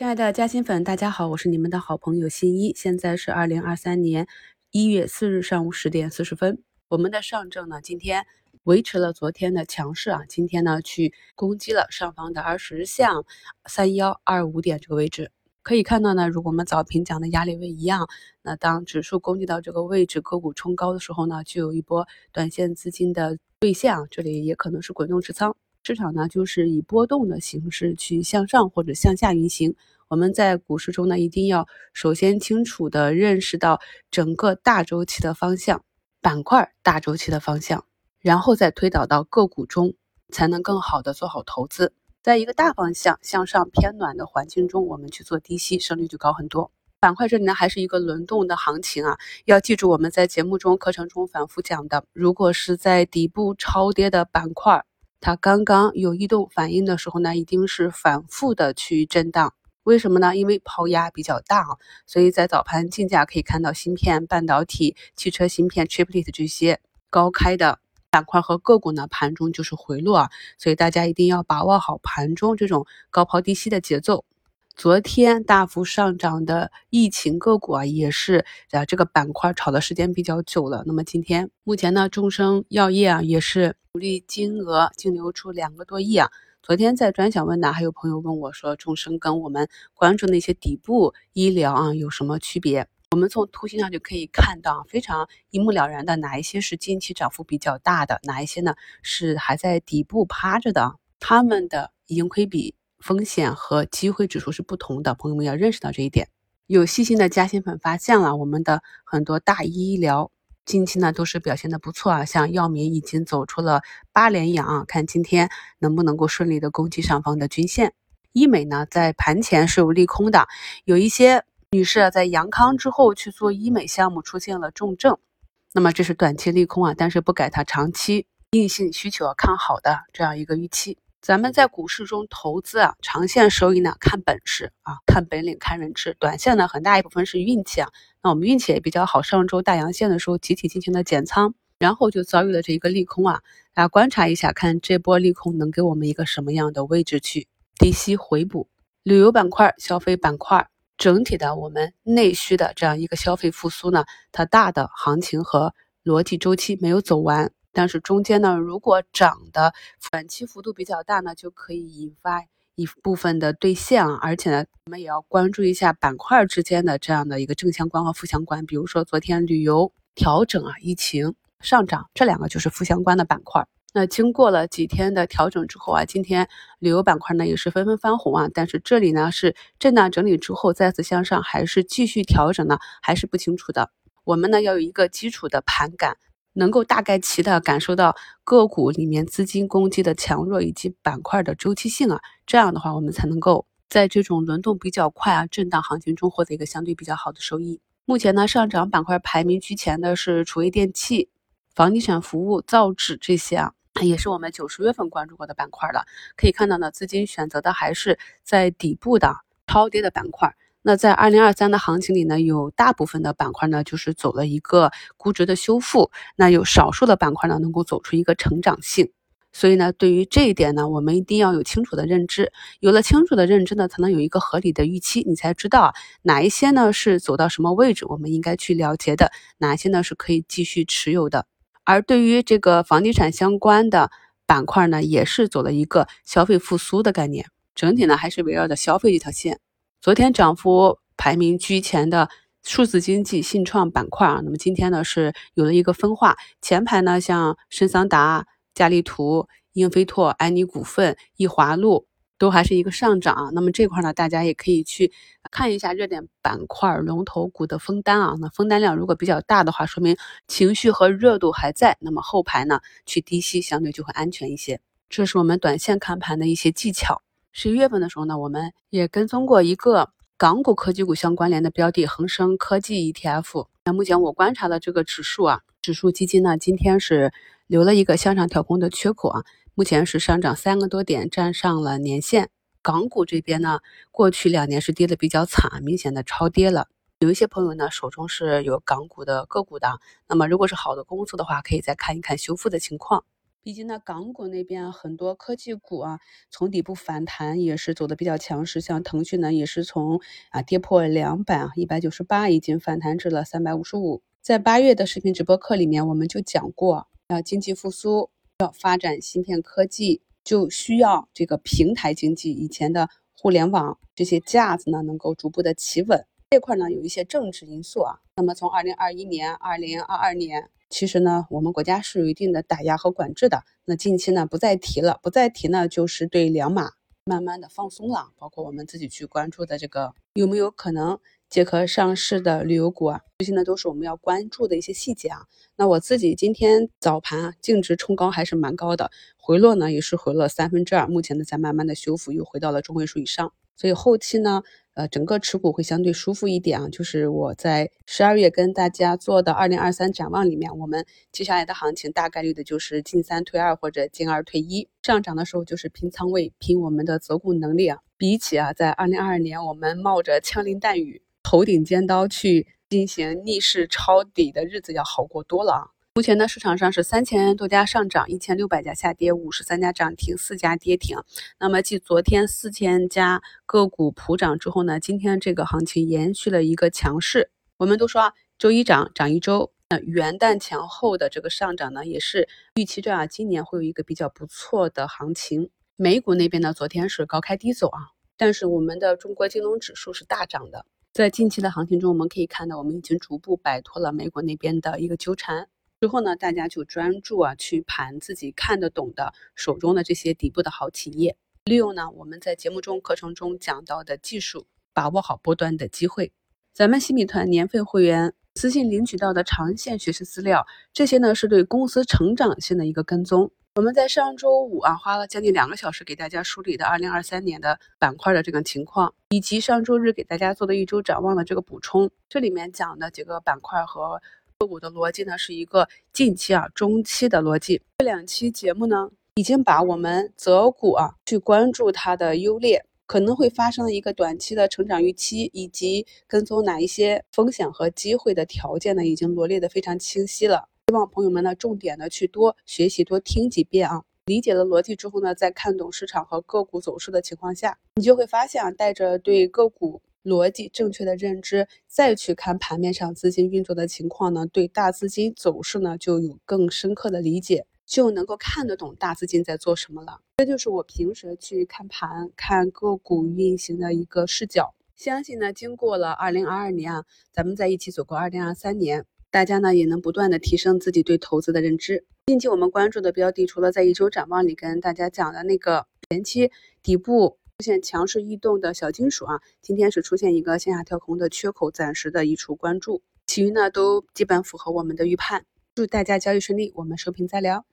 亲爱的嘉兴粉，大家好，我是你们的好朋友新一。现在是二零二三年一月四日上午十点四十分。我们的上证呢，今天维持了昨天的强势啊，今天呢去攻击了上方的二十日线三幺二五点这个位置。可以看到呢，如果我们早评讲的压力位一样，那当指数攻击到这个位置，个股冲高的时候呢，就有一波短线资金的兑现啊，这里也可能是滚动持仓。市场呢，就是以波动的形式去向上或者向下运行。我们在股市中呢，一定要首先清楚的认识到整个大周期的方向，板块大周期的方向，然后再推导到个股中，才能更好的做好投资。在一个大方向向上偏暖的环境中，我们去做低吸，胜率就高很多。板块这里呢，还是一个轮动的行情啊，要记住我们在节目中、课程中反复讲的，如果是在底部超跌的板块。它刚刚有异动反应的时候呢，一定是反复的去震荡。为什么呢？因为抛压比较大啊，所以在早盘竞价可以看到芯片、半导体、汽车芯片、triplet 这些高开的板块和个股呢，盘中就是回落啊。所以大家一定要把握好盘中这种高抛低吸的节奏。昨天大幅上涨的疫情个股啊，也是啊这个板块炒的时间比较久了。那么今天目前呢，众生药业啊也是主力金额净流出两个多亿啊。昨天在专享问答，还有朋友问我说，众生跟我们关注那些底部医疗啊有什么区别？我们从图形上就可以看到非常一目了然的，哪一些是近期涨幅比较大的，哪一些呢是还在底部趴着的，他们的盈亏比。风险和机会指数是不同的，朋友们要认识到这一点。有细心的嘉兴粉发现了，我们的很多大医疗近期呢都是表现的不错啊，像药明已经走出了八连阳啊，看今天能不能够顺利的攻击上方的均线。医美呢在盘前是有利空的，有一些女士在阳康之后去做医美项目出现了重症，那么这是短期利空啊，但是不改它长期硬性需求看好的这样一个预期。咱们在股市中投资啊，长线收益呢看本事啊，看本领，看人质；短线呢很大一部分是运气啊。那我们运气也比较好，上周大阳线的时候集体进行了减仓，然后就遭遇了这一个利空啊。大家观察一下，看这波利空能给我们一个什么样的位置去低吸回补？旅游板块、消费板块整体的我们内需的这样一个消费复苏呢，它大的行情和逻辑周期没有走完。但是中间呢，如果涨的短期幅度比较大呢，就可以引发一部分的兑现啊。而且呢，我们也要关注一下板块之间的这样的一个正相关和负相关。比如说昨天旅游调整啊，疫情上涨，这两个就是负相关的板块。那经过了几天的调整之后啊，今天旅游板块呢也是纷纷翻红啊。但是这里呢是震荡整理之后再次向上，还是继续调整呢？还是不清楚的。我们呢要有一个基础的盘感。能够大概齐的感受到个股里面资金攻击的强弱以及板块的周期性啊，这样的话我们才能够在这种轮动比较快啊、震荡行情中获得一个相对比较好的收益。目前呢，上涨板块排名居前的是厨卫电器、房地产服务、造纸这些啊，也是我们九十月份关注过的板块了。可以看到呢，资金选择的还是在底部的超跌的板块。那在二零二三的行情里呢，有大部分的板块呢，就是走了一个估值的修复，那有少数的板块呢，能够走出一个成长性。所以呢，对于这一点呢，我们一定要有清楚的认知。有了清楚的认知呢，才能有一个合理的预期，你才知道哪一些呢是走到什么位置，我们应该去了结的，哪些呢是可以继续持有的。而对于这个房地产相关的板块呢，也是走了一个消费复苏的概念，整体呢还是围绕着消费这条线。昨天涨幅排名居前的数字经济、信创板块啊，那么今天呢是有了一个分化，前排呢像深桑达、嘉利图、英飞拓、安妮股份、易华路都还是一个上涨，那么这块呢大家也可以去看一下热点板块龙头股的封单啊，那封单量如果比较大的话，说明情绪和热度还在，那么后排呢去低吸相对就会安全一些，这是我们短线看盘的一些技巧。十一月份的时候呢，我们也跟踪过一个港股科技股相关联的标的——恒生科技 ETF。那目前我观察的这个指数啊，指数基金呢，今天是留了一个向上跳空的缺口啊，目前是上涨三个多点，站上了年线。港股这边呢，过去两年是跌的比较惨，明显的超跌了。有一些朋友呢，手中是有港股的个股的，那么如果是好的公司的话，可以再看一看修复的情况。毕竟呢，港股那边很多科技股啊，从底部反弹也是走的比较强势，像腾讯呢，也是从啊跌破两百啊一百九十八，已经反弹至了三百五十五。在八月的视频直播课里面，我们就讲过，要经济复苏，要发展芯片科技，就需要这个平台经济，以前的互联网这些架子呢，能够逐步的企稳。这块呢，有一些政治因素啊。那么从二零二一年、二零二二年。其实呢，我们国家是有一定的打压和管制的。那近期呢，不再提了，不再提呢，就是对两码慢慢的放松了。包括我们自己去关注的这个有没有可能借壳上市的旅游股啊，这些呢都是我们要关注的一些细节啊。那我自己今天早盘啊，净值冲高还是蛮高的，回落呢也是回落三分之二，目前呢在慢慢的修复，又回到了中位数以上。所以后期呢。呃，整个持股会相对舒服一点啊。就是我在十二月跟大家做的二零二三展望里面，我们接下来的行情大概率的就是进三退二或者进二退一。上涨的时候就是拼仓位，拼我们的择股能力啊。比起啊，在二零二二年我们冒着枪林弹雨、头顶尖刀去进行逆势抄底的日子要好过多了啊。目前呢，市场上是三千多家上涨，一千六百家下跌，五十三家涨停，四家跌停。那么继昨天四千家个股普涨之后呢，今天这个行情延续了一个强势。我们都说啊，周一涨涨一周，那元旦前后的这个上涨呢，也是预期着啊，今年会有一个比较不错的行情。美股那边呢，昨天是高开低走啊，但是我们的中国金融指数是大涨的。在近期的行情中，我们可以看到，我们已经逐步摆脱了美国那边的一个纠缠。之后呢，大家就专注啊去盘自己看得懂的手中的这些底部的好企业，利用呢我们在节目中课程中讲到的技术，把握好波段的机会。咱们新米团年费会员私信领取到的长线学习资料，这些呢是对公司成长性的一个跟踪。我们在上周五啊花了将近两个小时给大家梳理的二零二三年的板块的这个情况，以及上周日给大家做的一周展望的这个补充，这里面讲的几个板块和。个股的逻辑呢，是一个近期啊、中期的逻辑。这两期节目呢，已经把我们择股啊，去关注它的优劣，可能会发生的一个短期的成长预期，以及跟踪哪一些风险和机会的条件呢，已经罗列的非常清晰了。希望朋友们呢，重点的去多学习、多听几遍啊，理解了逻辑之后呢，在看懂市场和个股走势的情况下，你就会发现啊，带着对个股。逻辑正确的认知，再去看盘面上资金运作的情况呢，对大资金走势呢就有更深刻的理解，就能够看得懂大资金在做什么了。这就是我平时去看盘、看个股运行的一个视角。相信呢，经过了二零二二年啊，咱们在一起走过二零二三年，大家呢也能不断的提升自己对投资的认知。近期我们关注的标的，除了在一周展望里跟大家讲的那个前期底部。出现强势异动的小金属啊，今天是出现一个向下跳空的缺口，暂时的移除关注，其余呢都基本符合我们的预判。祝大家交易顺利，我们收评再聊。